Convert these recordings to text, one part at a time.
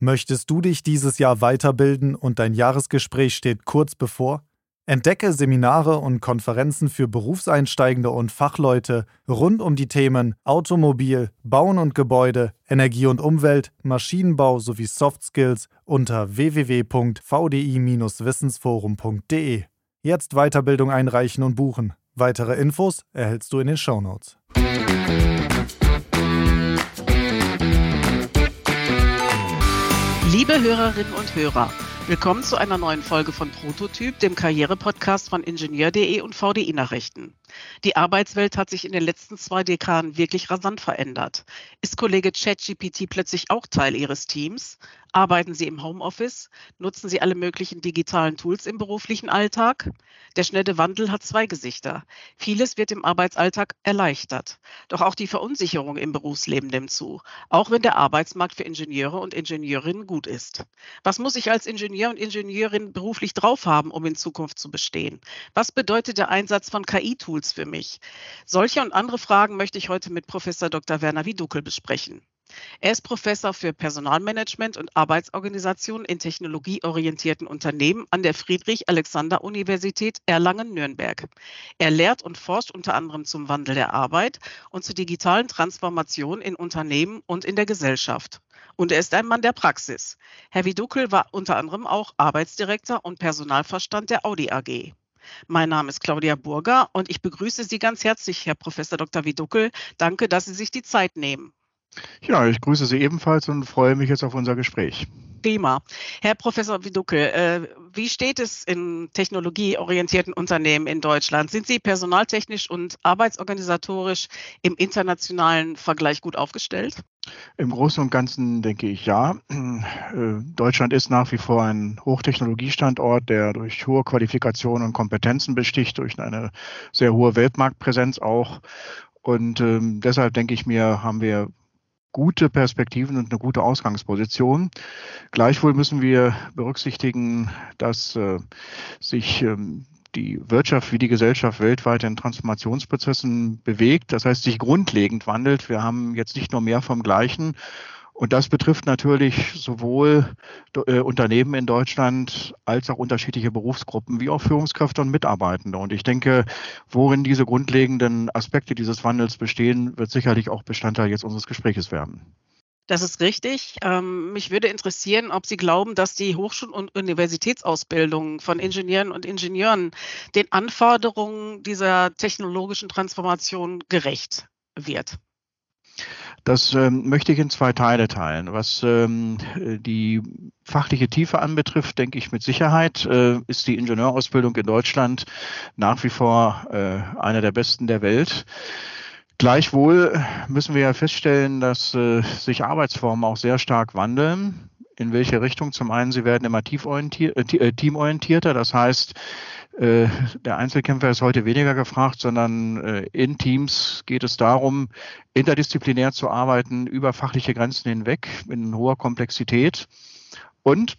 Möchtest du dich dieses Jahr weiterbilden und dein Jahresgespräch steht kurz bevor? Entdecke Seminare und Konferenzen für Berufseinsteigende und Fachleute rund um die Themen Automobil, Bauen und Gebäude, Energie und Umwelt, Maschinenbau sowie Soft Skills unter www.vdi-wissensforum.de. Jetzt Weiterbildung einreichen und buchen. Weitere Infos erhältst du in den Shownotes. Liebe Hörerinnen und Hörer, willkommen zu einer neuen Folge von Prototyp, dem Karrierepodcast von Ingenieur.de und VDI Nachrichten. Die Arbeitswelt hat sich in den letzten zwei Dekaden wirklich rasant verändert. Ist Kollege ChatGPT plötzlich auch Teil Ihres Teams? Arbeiten Sie im Homeoffice? Nutzen Sie alle möglichen digitalen Tools im beruflichen Alltag? Der schnelle Wandel hat zwei Gesichter. Vieles wird im Arbeitsalltag erleichtert. Doch auch die Verunsicherung im Berufsleben nimmt zu, auch wenn der Arbeitsmarkt für Ingenieure und Ingenieurinnen gut ist. Was muss ich als Ingenieur und Ingenieurin beruflich drauf haben, um in Zukunft zu bestehen? Was bedeutet der Einsatz von KI-Tools für mich? Solche und andere Fragen möchte ich heute mit Professor Dr. Werner Wiedukel besprechen. Er ist Professor für Personalmanagement und Arbeitsorganisation in technologieorientierten Unternehmen an der Friedrich-Alexander-Universität Erlangen-Nürnberg. Er lehrt und forscht unter anderem zum Wandel der Arbeit und zur digitalen Transformation in Unternehmen und in der Gesellschaft. Und er ist ein Mann der Praxis. Herr Wiedukel war unter anderem auch Arbeitsdirektor und Personalverstand der Audi AG. Mein Name ist Claudia Burger und ich begrüße Sie ganz herzlich, Herr Professor Dr. Wieduckel. Danke, dass Sie sich die Zeit nehmen. Ja, ich grüße Sie ebenfalls und freue mich jetzt auf unser Gespräch. Prima. Herr Professor Widuckel, äh, wie steht es in technologieorientierten Unternehmen in Deutschland? Sind Sie personaltechnisch und arbeitsorganisatorisch im internationalen Vergleich gut aufgestellt? Im Großen und Ganzen denke ich ja. Äh, Deutschland ist nach wie vor ein Hochtechnologiestandort, der durch hohe Qualifikationen und Kompetenzen besticht, durch eine sehr hohe Weltmarktpräsenz auch. Und ähm, deshalb denke ich mir, haben wir gute Perspektiven und eine gute Ausgangsposition. Gleichwohl müssen wir berücksichtigen, dass äh, sich ähm, die Wirtschaft wie die Gesellschaft weltweit in Transformationsprozessen bewegt, das heißt sich grundlegend wandelt. Wir haben jetzt nicht nur mehr vom Gleichen und das betrifft natürlich sowohl äh, Unternehmen in Deutschland als auch unterschiedliche Berufsgruppen, wie auch Führungskräfte und Mitarbeitende. Und ich denke, worin diese grundlegenden Aspekte dieses Wandels bestehen, wird sicherlich auch Bestandteil jetzt unseres Gesprächs werden. Das ist richtig. Ähm, mich würde interessieren, ob Sie glauben, dass die Hochschul- und Universitätsausbildung von Ingenieuren und Ingenieuren den Anforderungen dieser technologischen Transformation gerecht wird. Das ähm, möchte ich in zwei Teile teilen. Was ähm, die fachliche Tiefe anbetrifft, denke ich mit Sicherheit, äh, ist die Ingenieurausbildung in Deutschland nach wie vor äh, einer der besten der Welt. Gleichwohl müssen wir ja feststellen, dass äh, sich Arbeitsformen auch sehr stark wandeln. In welche Richtung? Zum einen, sie werden immer äh, teamorientierter. Das heißt, äh, der Einzelkämpfer ist heute weniger gefragt, sondern äh, in Teams geht es darum, interdisziplinär zu arbeiten, über fachliche Grenzen hinweg, in hoher Komplexität. Und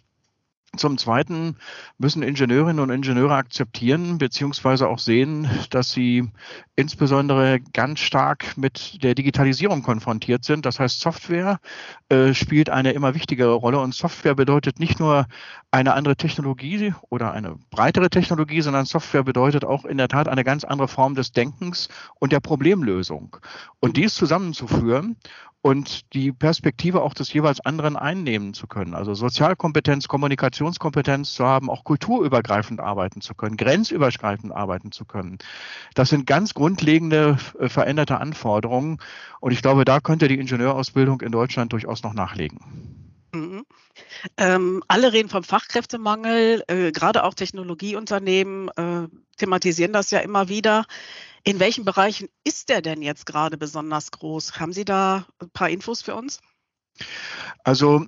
zum Zweiten müssen Ingenieurinnen und Ingenieure akzeptieren beziehungsweise auch sehen, dass sie insbesondere ganz stark mit der Digitalisierung konfrontiert sind. Das heißt, Software äh, spielt eine immer wichtigere Rolle und Software bedeutet nicht nur eine andere Technologie oder eine breitere Technologie, sondern Software bedeutet auch in der Tat eine ganz andere Form des Denkens und der Problemlösung. Und dies zusammenzuführen und die Perspektive auch des jeweils anderen einnehmen zu können. Also Sozialkompetenz, Kommunikationskompetenz zu haben, auch kulturübergreifend arbeiten zu können, grenzüberschreitend arbeiten zu können. Das sind ganz grundlegende äh, veränderte Anforderungen. Und ich glaube, da könnte die Ingenieurausbildung in Deutschland durchaus noch nachlegen. Mhm. Ähm, alle reden vom Fachkräftemangel, äh, gerade auch Technologieunternehmen äh, thematisieren das ja immer wieder. In welchen Bereichen ist der denn jetzt gerade besonders groß? Haben Sie da ein paar Infos für uns? Also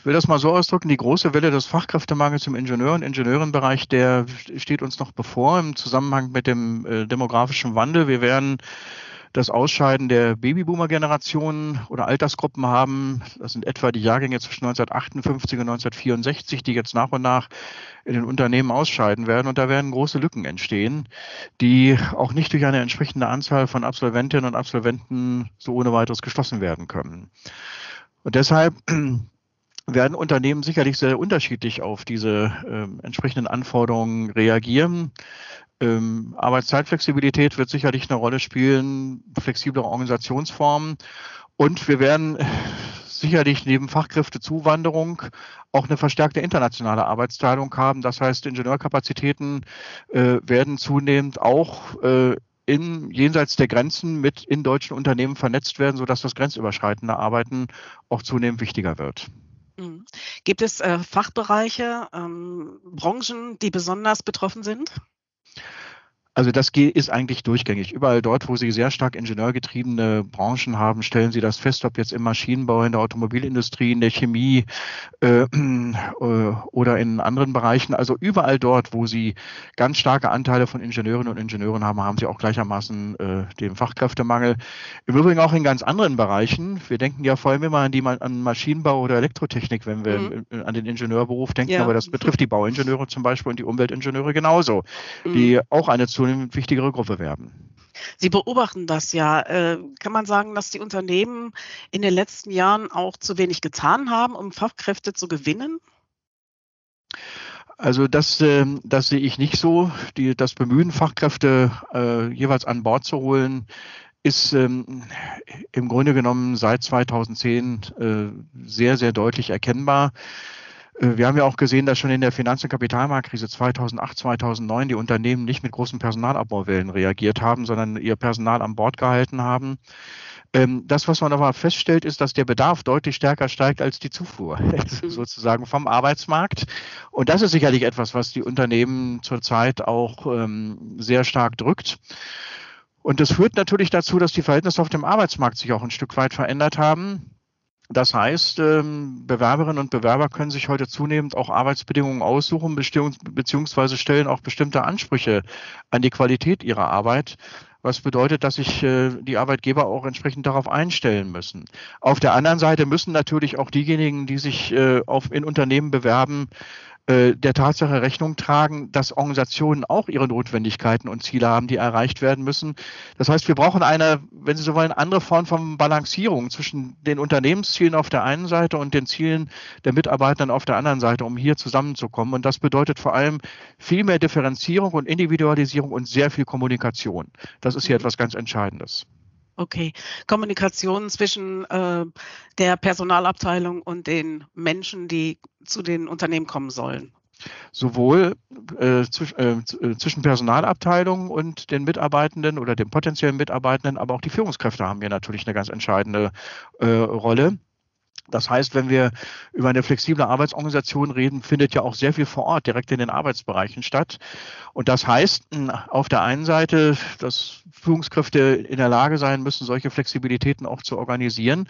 ich will das mal so ausdrücken, die große Welle des Fachkräftemangels im Ingenieur- und Ingenieurenbereich, der steht uns noch bevor im Zusammenhang mit dem äh, demografischen Wandel. Wir werden das Ausscheiden der Babyboomer-Generationen oder Altersgruppen haben. Das sind etwa die Jahrgänge zwischen 1958 und 1964, die jetzt nach und nach in den Unternehmen ausscheiden werden. Und da werden große Lücken entstehen, die auch nicht durch eine entsprechende Anzahl von Absolventinnen und Absolventen so ohne weiteres geschlossen werden können. Und deshalb werden Unternehmen sicherlich sehr unterschiedlich auf diese äh, entsprechenden Anforderungen reagieren. Ähm, Arbeitszeitflexibilität wird sicherlich eine Rolle spielen, flexible Organisationsformen. Und wir werden sicherlich neben Fachkräftezuwanderung auch eine verstärkte internationale Arbeitsteilung haben. Das heißt, Ingenieurkapazitäten äh, werden zunehmend auch äh, in, jenseits der Grenzen mit in deutschen Unternehmen vernetzt werden, sodass das grenzüberschreitende Arbeiten auch zunehmend wichtiger wird. Mhm. Gibt es äh, Fachbereiche, ähm, Branchen, die besonders betroffen sind? Also das ist eigentlich durchgängig. Überall dort, wo Sie sehr stark ingenieurgetriebene Branchen haben, stellen Sie das fest, ob jetzt im Maschinenbau, in der Automobilindustrie, in der Chemie äh, äh, oder in anderen Bereichen. Also überall dort, wo Sie ganz starke Anteile von Ingenieurinnen und Ingenieuren haben, haben Sie auch gleichermaßen äh, den Fachkräftemangel. Im Übrigen auch in ganz anderen Bereichen. Wir denken ja vor allem immer an die an Maschinenbau oder Elektrotechnik, wenn wir mhm. an den Ingenieurberuf denken, ja. aber das betrifft die Bauingenieure zum Beispiel und die Umweltingenieure genauso, mhm. die auch eine zunehmend wichtigere Gruppe werden. Sie beobachten das ja. Äh, kann man sagen, dass die Unternehmen in den letzten Jahren auch zu wenig getan haben, um Fachkräfte zu gewinnen? Also das, ähm, das sehe ich nicht so. Die, das Bemühen, Fachkräfte äh, jeweils an Bord zu holen, ist ähm, im Grunde genommen seit 2010 äh, sehr, sehr deutlich erkennbar. Äh, wir haben ja auch gesehen, dass schon in der Finanz- und Kapitalmarktkrise 2008, 2009 die Unternehmen nicht mit großen Personalabbauwellen reagiert haben, sondern ihr Personal an Bord gehalten haben. Ähm, das, was man aber feststellt, ist, dass der Bedarf deutlich stärker steigt als die Zufuhr, mhm. sozusagen vom Arbeitsmarkt. Und das ist sicherlich etwas, was die Unternehmen zurzeit auch ähm, sehr stark drückt. Und das führt natürlich dazu, dass die Verhältnisse auf dem Arbeitsmarkt sich auch ein Stück weit verändert haben. Das heißt, ähm, Bewerberinnen und Bewerber können sich heute zunehmend auch Arbeitsbedingungen aussuchen, beziehungsweise stellen auch bestimmte Ansprüche an die Qualität ihrer Arbeit, was bedeutet, dass sich äh, die Arbeitgeber auch entsprechend darauf einstellen müssen. Auf der anderen Seite müssen natürlich auch diejenigen, die sich äh, auf, in Unternehmen bewerben, der Tatsache Rechnung tragen, dass Organisationen auch ihre Notwendigkeiten und Ziele haben, die erreicht werden müssen. Das heißt, wir brauchen eine, wenn Sie so wollen, andere Form von Balancierung zwischen den Unternehmenszielen auf der einen Seite und den Zielen der Mitarbeitenden auf der anderen Seite, um hier zusammenzukommen. Und das bedeutet vor allem viel mehr Differenzierung und Individualisierung und sehr viel Kommunikation. Das ist hier mhm. etwas ganz Entscheidendes. Okay, Kommunikation zwischen äh, der Personalabteilung und den Menschen, die zu den Unternehmen kommen sollen. Sowohl äh, zwisch, äh, äh zwischen Personalabteilung und den Mitarbeitenden oder den potenziellen Mitarbeitenden, aber auch die Führungskräfte haben hier natürlich eine ganz entscheidende äh, Rolle. Das heißt, wenn wir über eine flexible Arbeitsorganisation reden, findet ja auch sehr viel vor Ort direkt in den Arbeitsbereichen statt. Und das heißt auf der einen Seite, dass Führungskräfte in der Lage sein müssen, solche Flexibilitäten auch zu organisieren.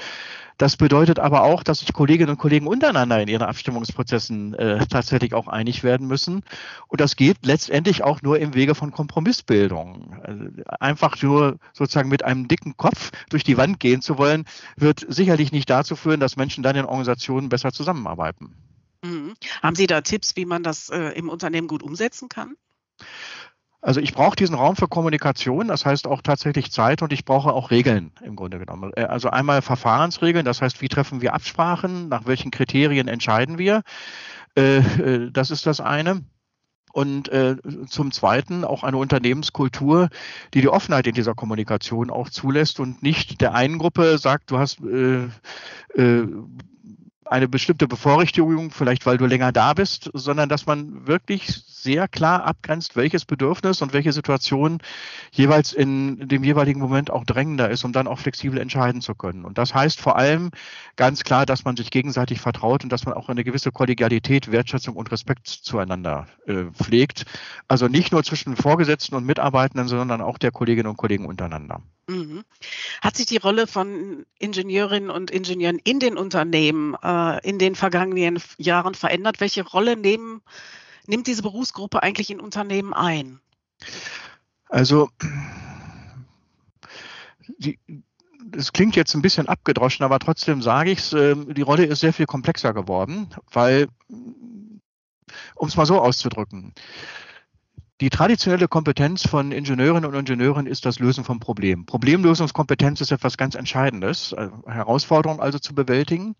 Das bedeutet aber auch, dass sich Kolleginnen und Kollegen untereinander in ihren Abstimmungsprozessen äh, tatsächlich auch einig werden müssen. Und das geht letztendlich auch nur im Wege von Kompromissbildung. Also einfach nur sozusagen mit einem dicken Kopf durch die Wand gehen zu wollen, wird sicherlich nicht dazu führen, dass Menschen dann in Organisationen besser zusammenarbeiten. Mhm. Haben Sie da Tipps, wie man das äh, im Unternehmen gut umsetzen kann? Also ich brauche diesen Raum für Kommunikation, das heißt auch tatsächlich Zeit und ich brauche auch Regeln im Grunde genommen. Äh, also einmal Verfahrensregeln, das heißt, wie treffen wir Absprachen, nach welchen Kriterien entscheiden wir. Äh, äh, das ist das eine. Und äh, zum Zweiten auch eine Unternehmenskultur, die die Offenheit in dieser Kommunikation auch zulässt und nicht der einen Gruppe sagt, du hast äh, äh, eine bestimmte Bevorrichtigung, vielleicht weil du länger da bist, sondern dass man wirklich sehr klar abgrenzt, welches Bedürfnis und welche Situation jeweils in dem jeweiligen Moment auch drängender ist, um dann auch flexibel entscheiden zu können. Und das heißt vor allem ganz klar, dass man sich gegenseitig vertraut und dass man auch eine gewisse Kollegialität, Wertschätzung und Respekt zueinander äh, pflegt. Also nicht nur zwischen Vorgesetzten und Mitarbeitenden, sondern auch der Kolleginnen und Kollegen untereinander. Mhm. Hat sich die Rolle von Ingenieurinnen und Ingenieuren in den Unternehmen äh, in den vergangenen Jahren verändert? Welche Rolle nehmen, nimmt diese Berufsgruppe eigentlich in Unternehmen ein? Also, es klingt jetzt ein bisschen abgedroschen, aber trotzdem sage ich es, äh, die Rolle ist sehr viel komplexer geworden, weil, um es mal so auszudrücken, die traditionelle Kompetenz von Ingenieurinnen und Ingenieuren ist das Lösen von Problemen. Problemlösungskompetenz ist etwas ganz Entscheidendes, äh, Herausforderungen also zu bewältigen.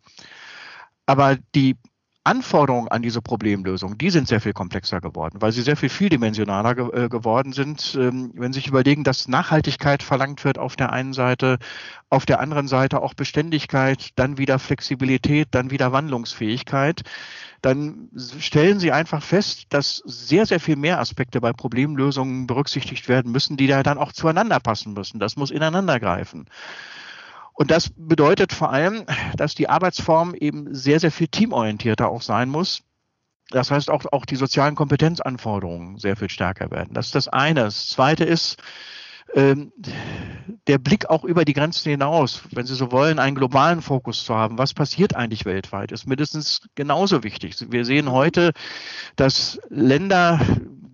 aber die Anforderungen an diese Problemlösung, die sind sehr viel komplexer geworden, weil sie sehr viel vieldimensionaler ge äh, geworden sind. Ähm, wenn Sie sich überlegen, dass Nachhaltigkeit verlangt wird auf der einen Seite, auf der anderen Seite auch Beständigkeit, dann wieder Flexibilität, dann wieder Wandlungsfähigkeit, dann stellen Sie einfach fest, dass sehr, sehr viel mehr Aspekte bei Problemlösungen berücksichtigt werden müssen, die da dann auch zueinander passen müssen. Das muss ineinander greifen. Und das bedeutet vor allem, dass die Arbeitsform eben sehr, sehr viel teamorientierter auch sein muss. Das heißt, auch, auch die sozialen Kompetenzanforderungen sehr viel stärker werden. Das ist das eine. Das zweite ist, ähm, der Blick auch über die Grenzen hinaus, wenn Sie so wollen, einen globalen Fokus zu haben. Was passiert eigentlich weltweit, ist mindestens genauso wichtig. Wir sehen heute, dass Länder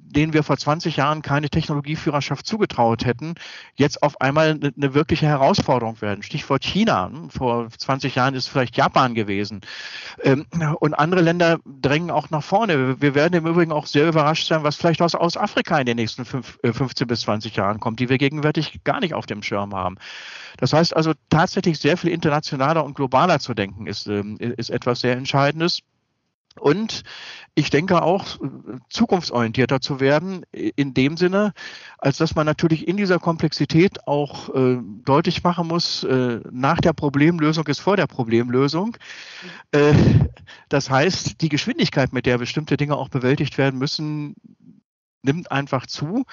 denen wir vor 20 Jahren keine Technologieführerschaft zugetraut hätten, jetzt auf einmal eine, eine wirkliche Herausforderung werden. Stichwort China. Vor 20 Jahren ist vielleicht Japan gewesen. Ähm, und andere Länder drängen auch nach vorne. Wir werden im Übrigen auch sehr überrascht sein, was vielleicht aus, Afrika in den nächsten fünf, äh, 15 bis 20 Jahren kommt, die wir gegenwärtig gar nicht auf dem Schirm haben. Das heißt also tatsächlich sehr viel internationaler und globaler zu denken ist, ähm, ist etwas sehr Entscheidendes. Und ich denke auch, zukunftsorientierter zu werden, in dem Sinne, als dass man natürlich in dieser Komplexität auch äh, deutlich machen muss, äh, nach der Problemlösung ist vor der Problemlösung. Äh, das heißt, die Geschwindigkeit, mit der bestimmte Dinge auch bewältigt werden müssen, nimmt einfach zu,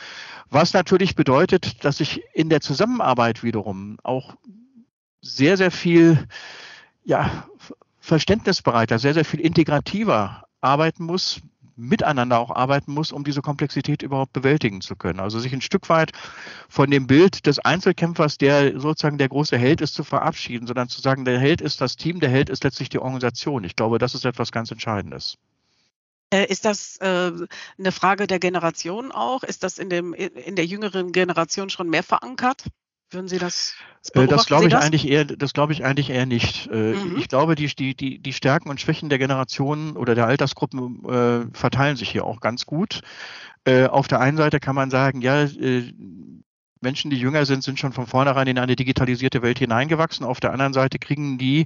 was natürlich bedeutet, dass ich in der Zusammenarbeit wiederum auch sehr, sehr viel ja, verständnisbereiter, sehr, sehr viel integrativer arbeiten muss, miteinander auch arbeiten muss, um diese Komplexität überhaupt bewältigen zu können. Also sich ein Stück weit von dem Bild des Einzelkämpfers, der sozusagen der große Held ist, zu verabschieden, sondern zu sagen, der Held ist das Team, der Held ist letztlich die Organisation. Ich glaube, das ist etwas ganz Entscheidendes. Äh, ist das äh, eine Frage der Generation auch? Ist das in, dem, in der jüngeren Generation schon mehr verankert? Würden Sie das? Äh, das glaube ich das? eigentlich eher, das glaube ich eigentlich eher nicht. Äh, mhm. Ich glaube, die, die, die Stärken und Schwächen der Generationen oder der Altersgruppen äh, verteilen sich hier auch ganz gut. Äh, auf der einen Seite kann man sagen, ja, äh, Menschen, die jünger sind, sind schon von vornherein in eine digitalisierte Welt hineingewachsen. Auf der anderen Seite kriegen die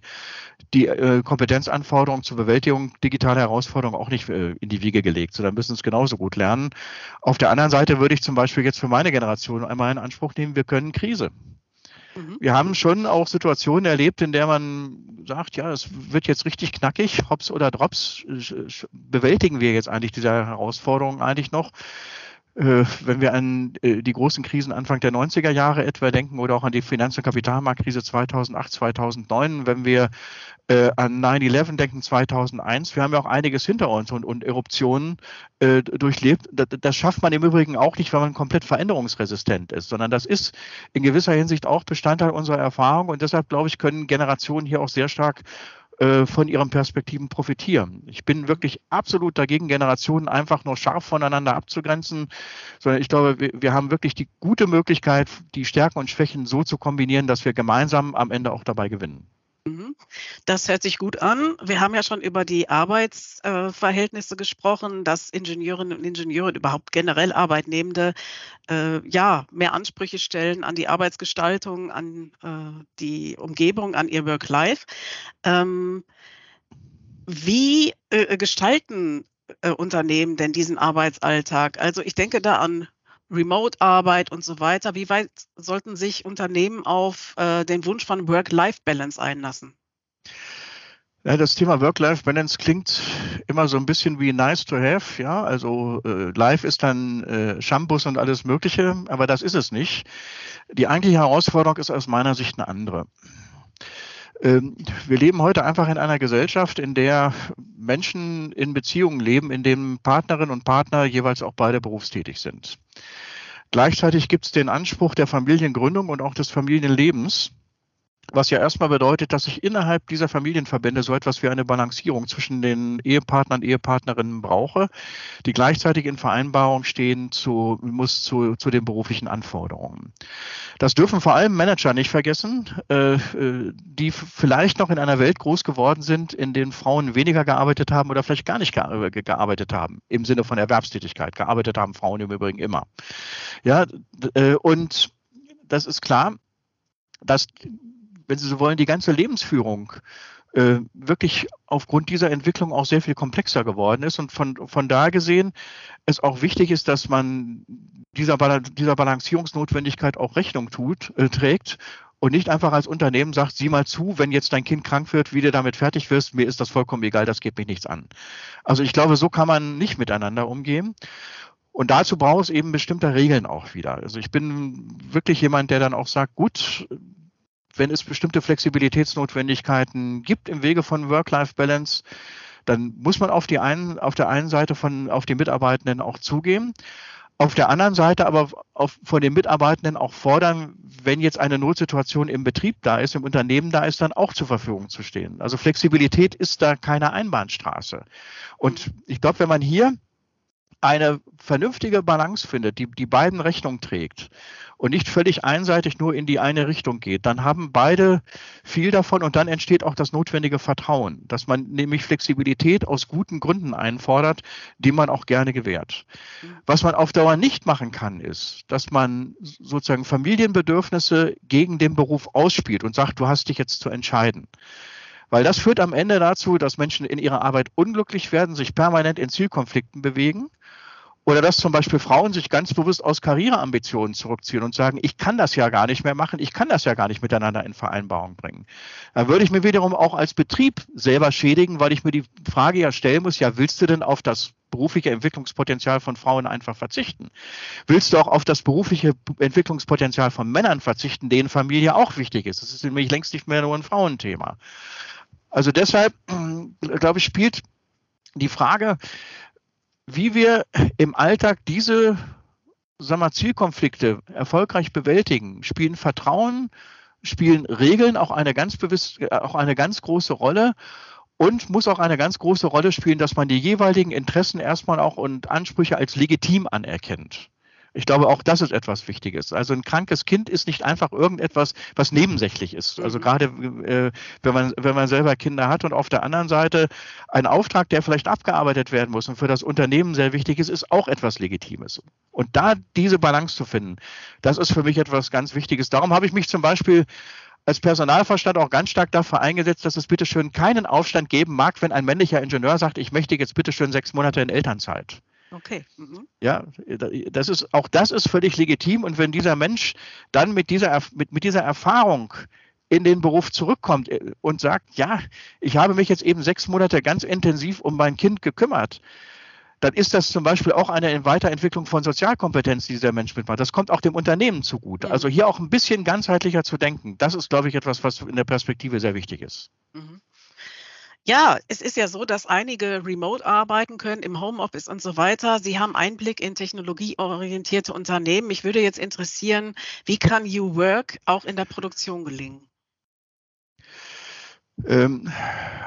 die äh, Kompetenzanforderungen zur Bewältigung digitaler Herausforderungen auch nicht äh, in die Wiege gelegt, sondern müssen es genauso gut lernen. Auf der anderen Seite würde ich zum Beispiel jetzt für meine Generation einmal in Anspruch nehmen, wir können Krise. Mhm. Wir haben schon auch Situationen erlebt, in der man sagt, ja, es wird jetzt richtig knackig, hops oder drops, bewältigen wir jetzt eigentlich diese Herausforderungen eigentlich noch. Äh, wenn wir an äh, die großen Krisen Anfang der 90er Jahre etwa denken oder auch an die Finanz- und Kapitalmarktkrise 2008, 2009, wenn wir äh, an 9-11 denken 2001, wir haben ja auch einiges hinter uns und, und Eruptionen durchlebt. Das, das, schafft man im Übrigen auch nicht, wenn man komplett veränderungsresistent ist, sondern das ist in gewisser Hinsicht auch Bestandteil unserer Erfahrung und deshalb, glaube ich, können Generationen hier auch sehr stark von ihren Perspektiven profitieren. Ich bin wirklich absolut dagegen, Generationen einfach nur scharf voneinander abzugrenzen, sondern ich glaube, wir, wir haben wirklich die gute Möglichkeit, die Stärken und Schwächen so zu kombinieren, dass wir gemeinsam am Ende auch dabei gewinnen. Mhm. Das hört sich gut an. Wir haben ja schon über die Arbeitsverhältnisse äh, gesprochen, dass Ingenieurinnen und Ingenieure überhaupt generell Arbeitnehmende äh, ja mehr Ansprüche stellen an die Arbeitsgestaltung, an äh, die Umgebung, an ihr Work-Life. Ähm, wie äh, gestalten äh, Unternehmen denn diesen Arbeitsalltag? Also ich denke da an Remote-Arbeit und so weiter. Wie weit sollten sich Unternehmen auf äh, den Wunsch von Work-Life-Balance einlassen? Ja, das Thema Work-Life-Balance klingt immer so ein bisschen wie nice to have, ja. Also äh, Life ist dann äh, Shampoos und alles Mögliche, aber das ist es nicht. Die eigentliche Herausforderung ist aus meiner Sicht eine andere. Ähm, wir leben heute einfach in einer Gesellschaft, in der Menschen in Beziehungen leben, in denen Partnerinnen und Partner jeweils auch beide berufstätig sind. Gleichzeitig gibt es den Anspruch der Familiengründung und auch des Familienlebens was ja erstmal bedeutet, dass ich innerhalb dieser Familienverbände so etwas wie eine Balancierung zwischen den Ehepartnern, Ehepartnerinnen brauche, die gleichzeitig in Vereinbarung stehen zu, muss zu, zu den beruflichen Anforderungen. Das dürfen vor allem Manager nicht vergessen, äh, äh die vielleicht noch in einer Welt groß geworden sind, in denen Frauen weniger gearbeitet haben oder vielleicht gar nicht gearbeitet haben, im Sinne von Erwerbstätigkeit. Gearbeitet haben Frauen im Übrigen immer. Ja, äh, und das ist klar, dass wenn Sie so wollen, die ganze Lebensführung äh, wirklich aufgrund dieser Entwicklung auch sehr viel komplexer geworden ist und von, von da gesehen es auch wichtig ist, dass man dieser, dieser Balancierungsnotwendigkeit auch Rechnung tut, äh, trägt und nicht einfach als Unternehmen sagt, sieh mal zu, wenn jetzt dein Kind krank wird, wie du damit fertig wirst, mir ist das vollkommen egal, das geht mich nichts an. Also ich glaube, so kann man nicht miteinander umgehen. Und dazu braucht es eben bestimmte Regeln auch wieder. Also ich bin wirklich jemand, der dann auch sagt, gut, wenn es bestimmte Flexibilitätsnotwendigkeiten gibt im Wege von Work-Life-Balance, dann muss man auf, die einen, auf der einen Seite von, auf die Mitarbeitenden auch zugehen. Auf der anderen Seite aber auf, von den Mitarbeitenden auch fordern, wenn jetzt eine Notsituation im Betrieb da ist, im Unternehmen da ist, dann auch zur Verfügung zu stehen. Also Flexibilität ist da keine Einbahnstraße. Und ich glaube, wenn man hier eine vernünftige Balance findet, die die beiden Rechnung trägt und nicht völlig einseitig nur in die eine Richtung geht, dann haben beide viel davon und dann entsteht auch das notwendige Vertrauen, dass man nämlich Flexibilität aus guten Gründen einfordert, die man auch gerne gewährt. Was man auf Dauer nicht machen kann, ist, dass man sozusagen Familienbedürfnisse gegen den Beruf ausspielt und sagt, du hast dich jetzt zu entscheiden. Weil das führt am Ende dazu, dass Menschen in ihrer Arbeit unglücklich werden, sich permanent in Zielkonflikten bewegen oder dass zum Beispiel Frauen sich ganz bewusst aus Karriereambitionen zurückziehen und sagen, ich kann das ja gar nicht mehr machen, ich kann das ja gar nicht miteinander in Vereinbarung bringen. Dann würde ich mir wiederum auch als Betrieb selber schädigen, weil ich mir die Frage ja stellen muss, ja, willst du denn auf das berufliche Entwicklungspotenzial von Frauen einfach verzichten? Willst du auch auf das berufliche Entwicklungspotenzial von Männern verzichten, denen Familie auch wichtig ist? Das ist nämlich längst nicht mehr nur ein Frauenthema. Also deshalb, glaube ich, spielt die Frage, wie wir im Alltag diese sagen wir, Zielkonflikte erfolgreich bewältigen, spielen Vertrauen, spielen Regeln auch eine ganz bewusst, auch eine ganz große Rolle und muss auch eine ganz große Rolle spielen, dass man die jeweiligen Interessen erstmal auch und Ansprüche als legitim anerkennt. Ich glaube, auch das ist etwas Wichtiges. Also ein krankes Kind ist nicht einfach irgendetwas, was nebensächlich ist. Also mhm. gerade äh, wenn man wenn man selber Kinder hat und auf der anderen Seite ein Auftrag, der vielleicht abgearbeitet werden muss und für das Unternehmen sehr wichtig ist, ist auch etwas Legitimes. Und da diese Balance zu finden, das ist für mich etwas ganz Wichtiges. Darum habe ich mich zum Beispiel als Personalverstand auch ganz stark dafür eingesetzt, dass es bitteschön keinen Aufstand geben mag, wenn ein männlicher Ingenieur sagt, ich möchte jetzt bitteschön sechs Monate in Elternzeit. Okay. Mhm. Ja, das ist, auch das ist völlig legitim. Und wenn dieser Mensch dann mit dieser, mit, mit dieser Erfahrung in den Beruf zurückkommt äh, und sagt, ja, ich habe mich jetzt eben sechs Monate ganz intensiv um mein Kind gekümmert, dann ist das zum Beispiel auch eine Weiterentwicklung von Sozialkompetenz, die dieser Mensch mitmacht. Das kommt auch dem Unternehmen zugute. Mhm. Also hier auch ein bisschen ganzheitlicher zu denken. Das ist, glaube ich, etwas, was in der Perspektive sehr wichtig ist. Mhm. Ja, es ist ja so, dass einige remote arbeiten können im Homeoffice und so weiter. Sie haben Einblick in technologieorientierte Unternehmen. Mich würde jetzt interessieren, wie kann New Work auch in der Produktion gelingen? Ähm,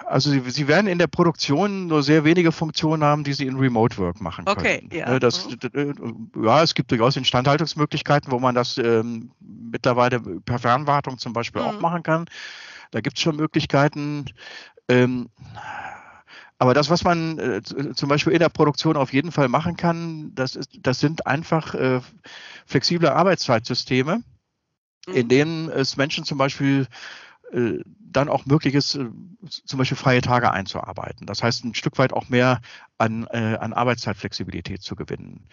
also Sie, Sie, werden in der Produktion nur sehr wenige Funktionen haben, die Sie in Remote Work machen können. Okay, ja. Ne, das, mhm. ja, es gibt durchaus Instandhaltungsmöglichkeiten, wo man das ähm, mittlerweile per Fernwartung zum Beispiel mhm. auch machen kann. Da gibt es schon Möglichkeiten. Ähm, aber das, was man äh, zum Beispiel in der Produktion auf jeden Fall machen kann, das, ist, das sind einfach äh, flexible Arbeitszeitsysteme, mhm. in denen es Menschen zum Beispiel äh, dann auch möglich ist, äh, zum Beispiel freie Tage einzuarbeiten. Das heißt, ein Stück weit auch mehr an, äh, an Arbeitszeitflexibilität zu gewinnen.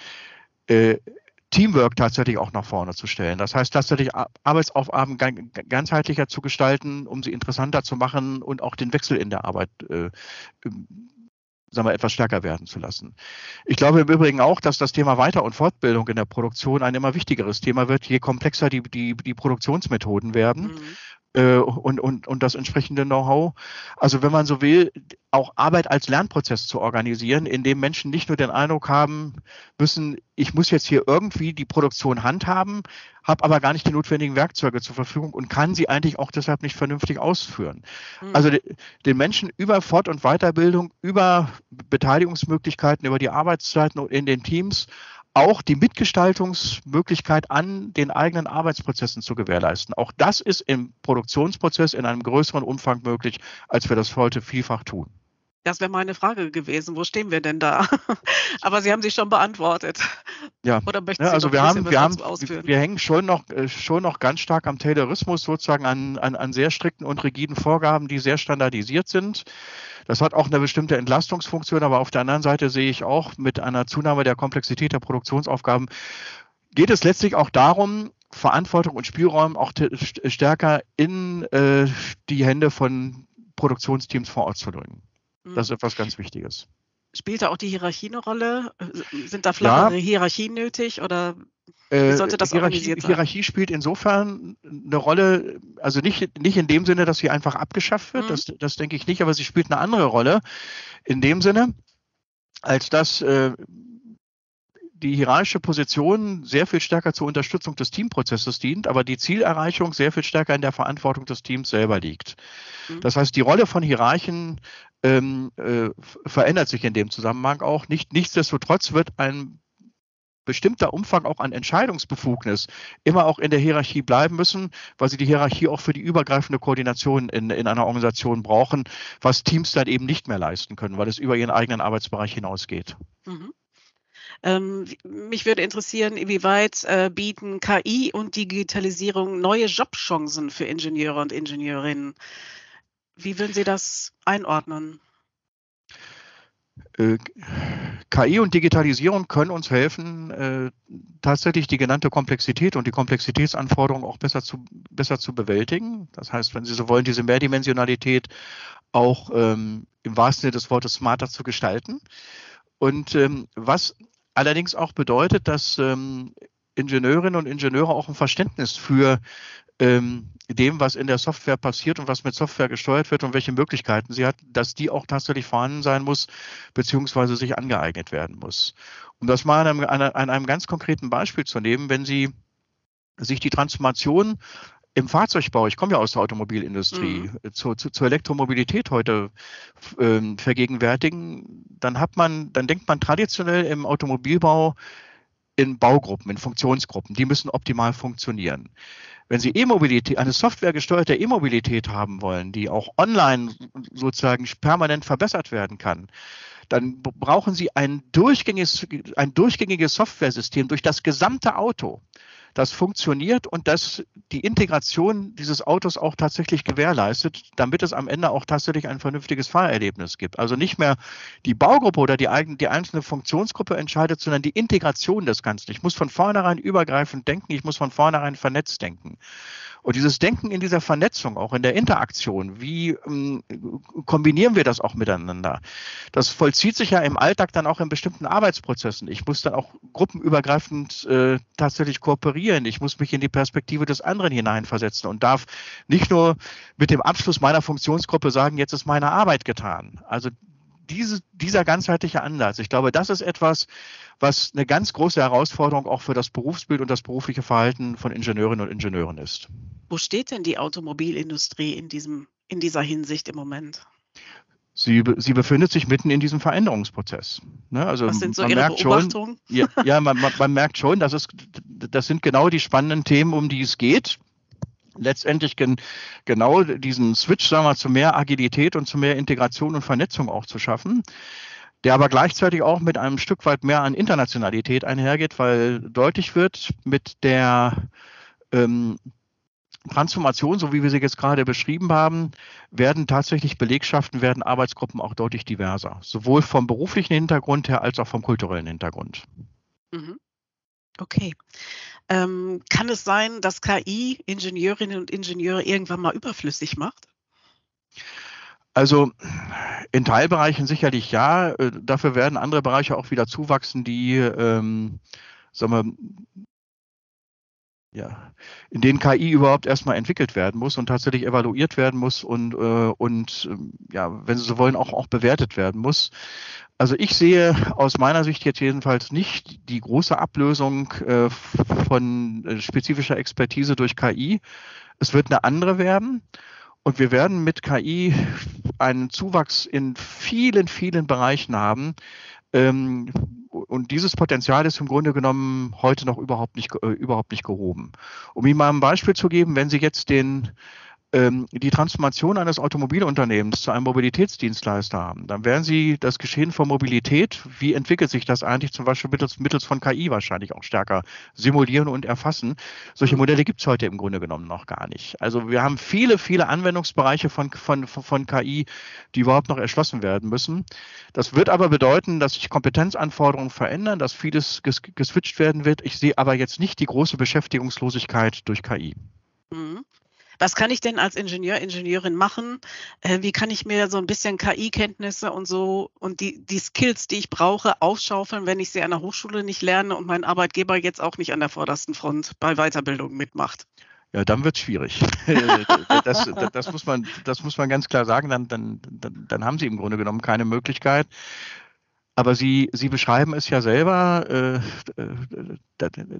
Teamwork tatsächlich auch nach vorne zu stellen. Das heißt, tatsächlich Arbeitsaufgaben ganzheitlicher zu gestalten, um sie interessanter zu machen und auch den Wechsel in der Arbeit äh, sagen wir, etwas stärker werden zu lassen. Ich glaube im Übrigen auch, dass das Thema Weiter- und Fortbildung in der Produktion ein immer wichtigeres Thema wird, je komplexer die, die, die Produktionsmethoden werden. Mhm äh, und, und, und das entsprechende Know-how. Also wenn man so will, auch Arbeit als Lernprozess zu organisieren, in dem Menschen nicht nur den Eindruck haben müssen, ich muss jetzt hier irgendwie die Produktion handhaben, habe aber gar nicht die notwendigen Werkzeuge zur Verfügung und kann sie eigentlich auch deshalb nicht vernünftig ausführen. Mhm. Also den Menschen über Fort- und Weiterbildung, über Beteiligungsmöglichkeiten, über die Arbeitszeiten in den Teams auch die Mitgestaltungsmöglichkeit an den eigenen Arbeitsprozessen zu gewährleisten. Auch das ist im Produktionsprozess in einem größeren Umfang möglich, als wir das heute vielfach tun. Das wäre meine Frage gewesen. Wo stehen wir denn da? Aber Sie haben sie schon beantwortet. Ja, Oder möchten Sie ja, also wir haben, wir haben, ausführen? wir hängen schon noch, äh, schon noch ganz stark am Taylorismus, sozusagen an, an, an sehr strikten und rigiden Vorgaben, die sehr standardisiert sind. Das hat auch eine bestimmte Entlastungsfunktion, aber auf der anderen Seite sehe ich auch mit einer Zunahme der Komplexität der Produktionsaufgaben geht es letztlich auch darum, Verantwortung und Spielraum auch stärker in äh, die Hände von Produktionsteams vor Ort zu drücken. Das ist etwas ganz Wichtiges. Spielt da auch die Hierarchie eine Rolle? Sind da flachere ja. Hierarchien nötig oder wie äh, sollte das Hierarchie, organisiert sein? Hierarchie spielt insofern eine Rolle, also nicht, nicht in dem Sinne, dass sie einfach abgeschafft wird, mhm. das, das denke ich nicht, aber sie spielt eine andere Rolle in dem Sinne, als dass äh, die hierarchische Position sehr viel stärker zur Unterstützung des Teamprozesses dient, aber die Zielerreichung sehr viel stärker in der Verantwortung des Teams selber liegt. Mhm. Das heißt, die Rolle von Hierarchen ähm, äh, verändert sich in dem Zusammenhang auch. Nicht, nichtsdestotrotz wird ein bestimmter Umfang auch an Entscheidungsbefugnis immer auch in der Hierarchie bleiben müssen, weil sie die Hierarchie auch für die übergreifende Koordination in, in einer Organisation brauchen, was Teams dann eben nicht mehr leisten können, weil es über ihren eigenen Arbeitsbereich hinausgeht. Mhm. Ähm, mich würde interessieren, inwieweit äh, bieten KI und Digitalisierung neue Jobchancen für Ingenieure und Ingenieurinnen? Wie würden Sie das einordnen? Äh, KI und Digitalisierung können uns helfen, äh, tatsächlich die genannte Komplexität und die Komplexitätsanforderungen auch besser zu, besser zu bewältigen. Das heißt, wenn Sie so wollen, diese Mehrdimensionalität auch ähm, im wahrsten Sinne des Wortes smarter zu gestalten. Und ähm, was allerdings auch bedeutet, dass ähm, Ingenieurinnen und Ingenieure auch ein Verständnis für ähm, dem, was in der Software passiert und was mit Software gesteuert wird und welche Möglichkeiten sie hat, dass die auch tatsächlich vorhanden sein muss, beziehungsweise sich angeeignet werden muss. Um das mal an einem, an einem ganz konkreten Beispiel zu nehmen, wenn Sie sich die Transformation im Fahrzeugbau, ich komme ja aus der Automobilindustrie, mhm. zur, zur, zur, Elektromobilität heute ähm, vergegenwärtigen, dann hat man, dann denkt man traditionell im Automobilbau in Baugruppen, in Funktionsgruppen, die müssen optimal funktionieren. Wenn Sie E-Mobilität, eine softwaregesteuerte E-Mobilität haben wollen, die auch online sozusagen permanent verbessert werden kann, dann brauchen Sie ein durchgängiges, ein durchgängiges Softwaresystem durch das gesamte Auto das funktioniert und das die Integration dieses Autos auch tatsächlich gewährleistet, damit es am Ende auch tatsächlich ein vernünftiges Fahrerlebnis gibt. Also nicht mehr die Baugruppe oder die, eigene, die einzelne Funktionsgruppe entscheidet, sondern die Integration des Ganzen. Ich muss von vornherein übergreifend denken, ich muss von vornherein vernetzt denken. Und dieses Denken in dieser Vernetzung, auch in der Interaktion, wie ähm, kombinieren wir das auch miteinander? Das vollzieht sich ja im Alltag dann auch in bestimmten Arbeitsprozessen. Ich muss dann auch gruppenübergreifend äh, tatsächlich kooperieren. Ich muss mich in die Perspektive des anderen hineinversetzen und darf nicht nur mit dem Abschluss meiner Funktionsgruppe sagen, jetzt ist meine Arbeit getan. Also diese, dieser ganzheitliche Ansatz, ich glaube, das ist etwas, was eine ganz große Herausforderung auch für das Berufsbild und das berufliche Verhalten von Ingenieurinnen und Ingenieuren ist. Wo steht denn die Automobilindustrie in, diesem, in dieser Hinsicht im Moment? Sie, sie befindet sich mitten in diesem Veränderungsprozess. Ne? Also Was sind so man Ihre merkt schon, ja, ja man, man, man, merkt schon, dass es, das sind genau die spannenden Themen, um die es geht. Letztendlich gen, genau diesen Switch, sagen wir, zu mehr Agilität und zu mehr Integration und Vernetzung auch zu schaffen der aber gleichzeitig auch mit einem Stück weit mehr an Internationalität einhergeht, weil deutlich wird mit der ähm, Transformation, so wie wir sie jetzt gerade beschrieben haben, werden tatsächlich Belegschaften, werden Arbeitsgruppen auch deutlich diverser, sowohl vom beruflichen Hintergrund her als auch vom kulturellen Hintergrund. Mhm. Okay. Ähm, kann es sein, dass KI Ingenieurinnen und Ingenieure irgendwann mal überflüssig macht? Also in Teilbereichen sicherlich ja. Äh, dafür werden andere Bereiche auch wieder zuwachsen, die, ähm, sagen wir, ja, in denen KI überhaupt erstmal entwickelt werden muss und tatsächlich evaluiert werden muss und, äh, und ähm, ja, wenn Sie so wollen, auch, auch bewertet werden muss. Also ich sehe aus meiner Sicht jetzt jedenfalls nicht die große Ablösung äh, von äh, spezifischer Expertise durch KI. Es wird eine andere werden. Und wir werden mit KI einen Zuwachs in vielen, vielen Bereichen haben. Ähm, und dieses Potenzial ist im Grunde genommen heute noch überhaupt nicht, äh, überhaupt nicht gehoben. Um Ihnen mal ein Beispiel zu geben, wenn Sie jetzt den die Transformation eines Automobilunternehmens zu einem Mobilitätsdienstleister haben, dann werden Sie das Geschehen von Mobilität, wie entwickelt sich das eigentlich zum Beispiel mittels, mittels von KI wahrscheinlich auch stärker simulieren und erfassen. Solche. Modelle gibt es heute im Grunde genommen noch gar nicht. Also wir haben viele, viele Anwendungsbereiche von, von, von KI, die überhaupt noch erschlossen werden müssen. Das wird aber bedeuten, dass sich Kompetenzanforderungen verändern, dass vieles ges geswitcht werden wird. Ich sehe aber jetzt nicht die große Beschäftigungslosigkeit durch KI. Mhm. Was kann ich denn als Ingenieur, Ingenieurin machen? Äh, wie kann ich mir so ein bisschen KI-Kenntnisse und so und die, die Skills, die ich brauche, aufschaufeln, wenn ich sie an der Hochschule nicht lerne und mein Arbeitgeber jetzt auch nicht an der vordersten Front bei Weiterbildung mitmacht? Ja, dann wird es schwierig. das, das, das, muss man, das muss man ganz klar sagen. Dann, dann, dann haben Sie im Grunde genommen keine Möglichkeit. Aber Sie, Sie beschreiben es ja selber. Äh,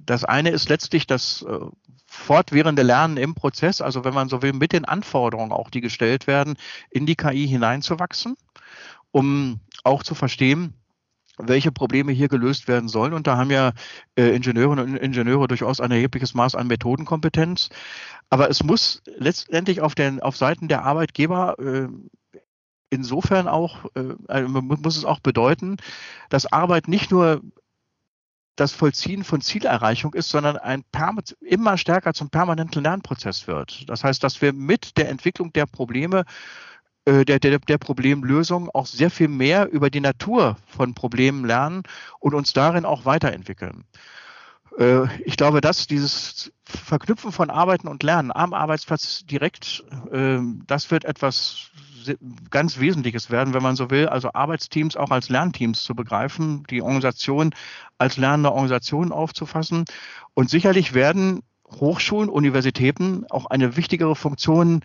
das eine ist letztlich das äh, fortwährende Lernen im Prozess, also wenn man so will, mit den Anforderungen auch, die gestellt werden, in die KI hineinzuwachsen, um auch zu verstehen, welche Probleme hier gelöst werden sollen. Und da haben ja äh, Ingenieurinnen und Ingenieure durchaus ein erhebliches Maß an Methodenkompetenz. Aber es muss letztendlich auf, den, auf Seiten der Arbeitgeber insofern auch, äh, also muss es auch bedeuten, dass Arbeit nicht nur das Vollziehen von Zielerreichung ist, sondern ein immer stärker zum permanenten Lernprozess wird. Das heißt, dass wir mit der Entwicklung der Probleme, äh, der, der, der Problemlösung auch sehr viel mehr über die Natur von Problemen lernen und uns darin auch weiterentwickeln. Äh, ich glaube, dass dieses Verknüpfen von Arbeiten und Lernen am Arbeitsplatz direkt, ähm, das wird etwas ganz Wesentliches werden, wenn man so will, also Arbeitsteams auch als Lernteams zu begreifen, die Organisation als lernende Organisation aufzufassen. Und sicherlich werden Hochschulen, Universitäten auch eine wichtigere Funktion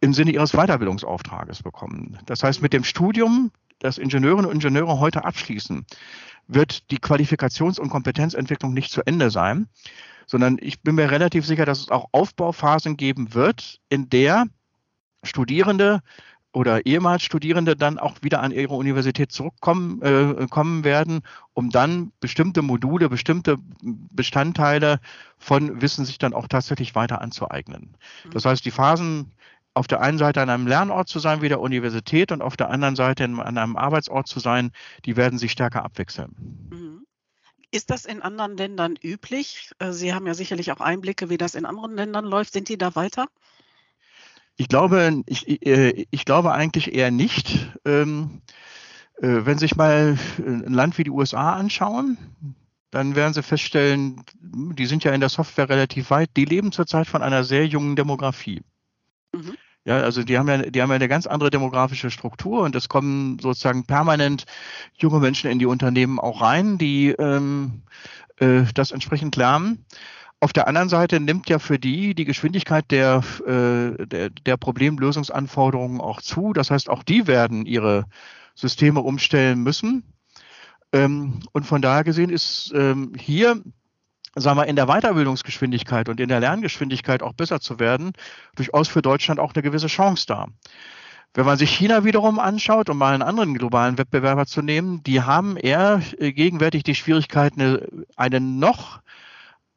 im Sinne ihres Weiterbildungsauftrages bekommen. Das heißt, mit dem Studium, das Ingenieurinnen und Ingenieure heute abschließen, wird die Qualifikations- und Kompetenzentwicklung nicht zu Ende sein, sondern ich bin mir relativ sicher, dass es auch Aufbauphasen geben wird, in der Studierende oder ehemals Studierende dann auch wieder an ihre Universität zurückkommen äh, kommen werden, um dann bestimmte Module, bestimmte Bestandteile von Wissen sich dann auch tatsächlich weiter anzueignen. Das mhm. heißt, die Phasen auf der einen Seite an einem Lernort zu sein wie der Universität und auf der anderen Seite an einem Arbeitsort zu sein, die werden sich stärker abwechseln. Mhm. Ist das in anderen Ländern üblich? Äh, Sie haben ja sicherlich auch Einblicke, wie das in anderen Ländern läuft. Sind die da weiter? Ich glaube, ich, äh, ich glaube eigentlich eher nicht. Ähm, äh, wenn Sie sich mal ein Land wie die USA anschauen, dann werden Sie feststellen, die sind ja in der Software relativ weit, die leben zurzeit von einer sehr jungen Demografie. Mhm. Ja, also die haben ja, die haben ja eine ganz andere demografische Struktur und es kommen sozusagen permanent junge Menschen in die Unternehmen auch rein, die ähm, äh, das entsprechend lernen. Auf der anderen Seite nimmt ja für die die Geschwindigkeit der, äh, der, der Problemlösungsanforderungen auch zu. Das heißt, auch die werden ihre Systeme umstellen müssen. Ähm, und von daher gesehen ist ähm, hier, sagen wir, in der Weiterbildungsgeschwindigkeit und in der Lerngeschwindigkeit auch besser zu werden, durchaus für Deutschland auch eine gewisse Chance da. Wenn man sich China wiederum anschaut, um mal einen anderen globalen Wettbewerber zu nehmen, die haben eher äh, gegenwärtig die Schwierigkeit, eine, eine noch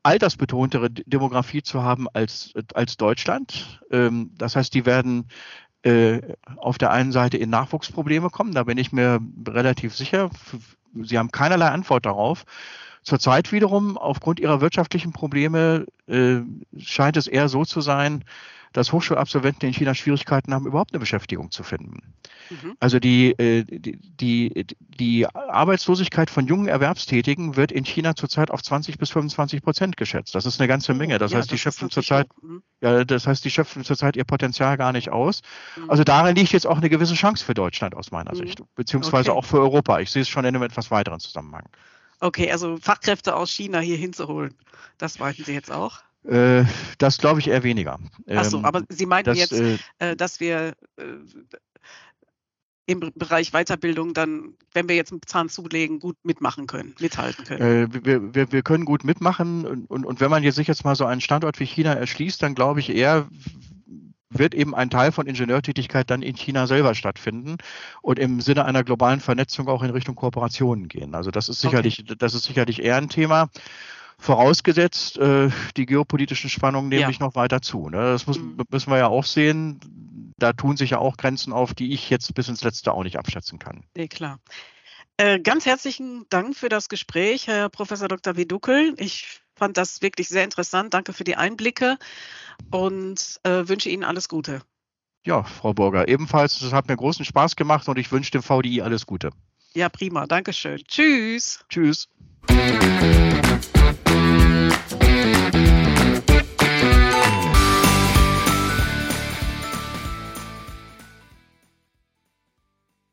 altersbetontere Demografie zu haben als, als Deutschland. Ähm, das heißt, die werden äh, auf der einen Seite in Nachwuchsprobleme kommen, da bin ich mir relativ sicher. Sie haben keinerlei Antwort darauf. Zurzeit wiederum, aufgrund ihrer wirtschaftlichen Probleme, äh, scheint es eher so zu sein, dass Hochschulabsolventen in China Schwierigkeiten haben, überhaupt eine Beschäftigung zu finden. Mhm. Also die, äh, die, die, die Arbeitslosigkeit von jungen Erwerbstätigen wird in China zurzeit auf 20 bis 25 Prozent geschätzt. Das ist eine ganze oh, Menge. Das ja, heißt, die schöpfen zurzeit, mhm. ja, das heißt, die schöpfen zurzeit ihr Potenzial gar nicht aus. Mhm. Also darin liegt jetzt auch eine gewisse Chance für Deutschland aus meiner mhm. Sicht, beziehungsweise okay. auch für Europa. Ich sehe es schon in einem etwas weiteren Zusammenhang. Okay, also Fachkräfte aus China hier hinzuholen, das wollten Sie jetzt auch? Äh, das glaube ich eher weniger. Achso, ähm, aber Sie meinten das, jetzt, äh, äh, dass wir äh, im Bereich Weiterbildung dann, wenn wir jetzt einen Zahn zulegen, gut mitmachen können, mithalten können. Äh, wir, wir, wir können gut mitmachen und, und, und wenn man jetzt sich jetzt mal so einen Standort wie China erschließt, dann glaube ich eher, wird eben ein Teil von Ingenieurtätigkeit dann in China selber stattfinden und im Sinne einer globalen Vernetzung auch in Richtung Kooperationen gehen. Also das ist sicherlich, okay. das ist sicherlich eher ein Thema. Vorausgesetzt, äh, die geopolitischen Spannungen nehmen ja. nicht noch weiter zu. Ne? Das muss, mhm. müssen wir ja auch sehen. Da tun sich ja auch Grenzen auf, die ich jetzt bis ins Letzte auch nicht abschätzen kann. Nee, klar. Äh, ganz herzlichen Dank für das Gespräch, Herr Professor Dr. Wedukel. Ich fand das wirklich sehr interessant. Danke für die Einblicke und äh, wünsche Ihnen alles Gute. Ja, Frau Burger, ebenfalls. Es hat mir großen Spaß gemacht und ich wünsche dem VDI alles Gute. Ja, prima. Dankeschön. Tschüss. Tschüss.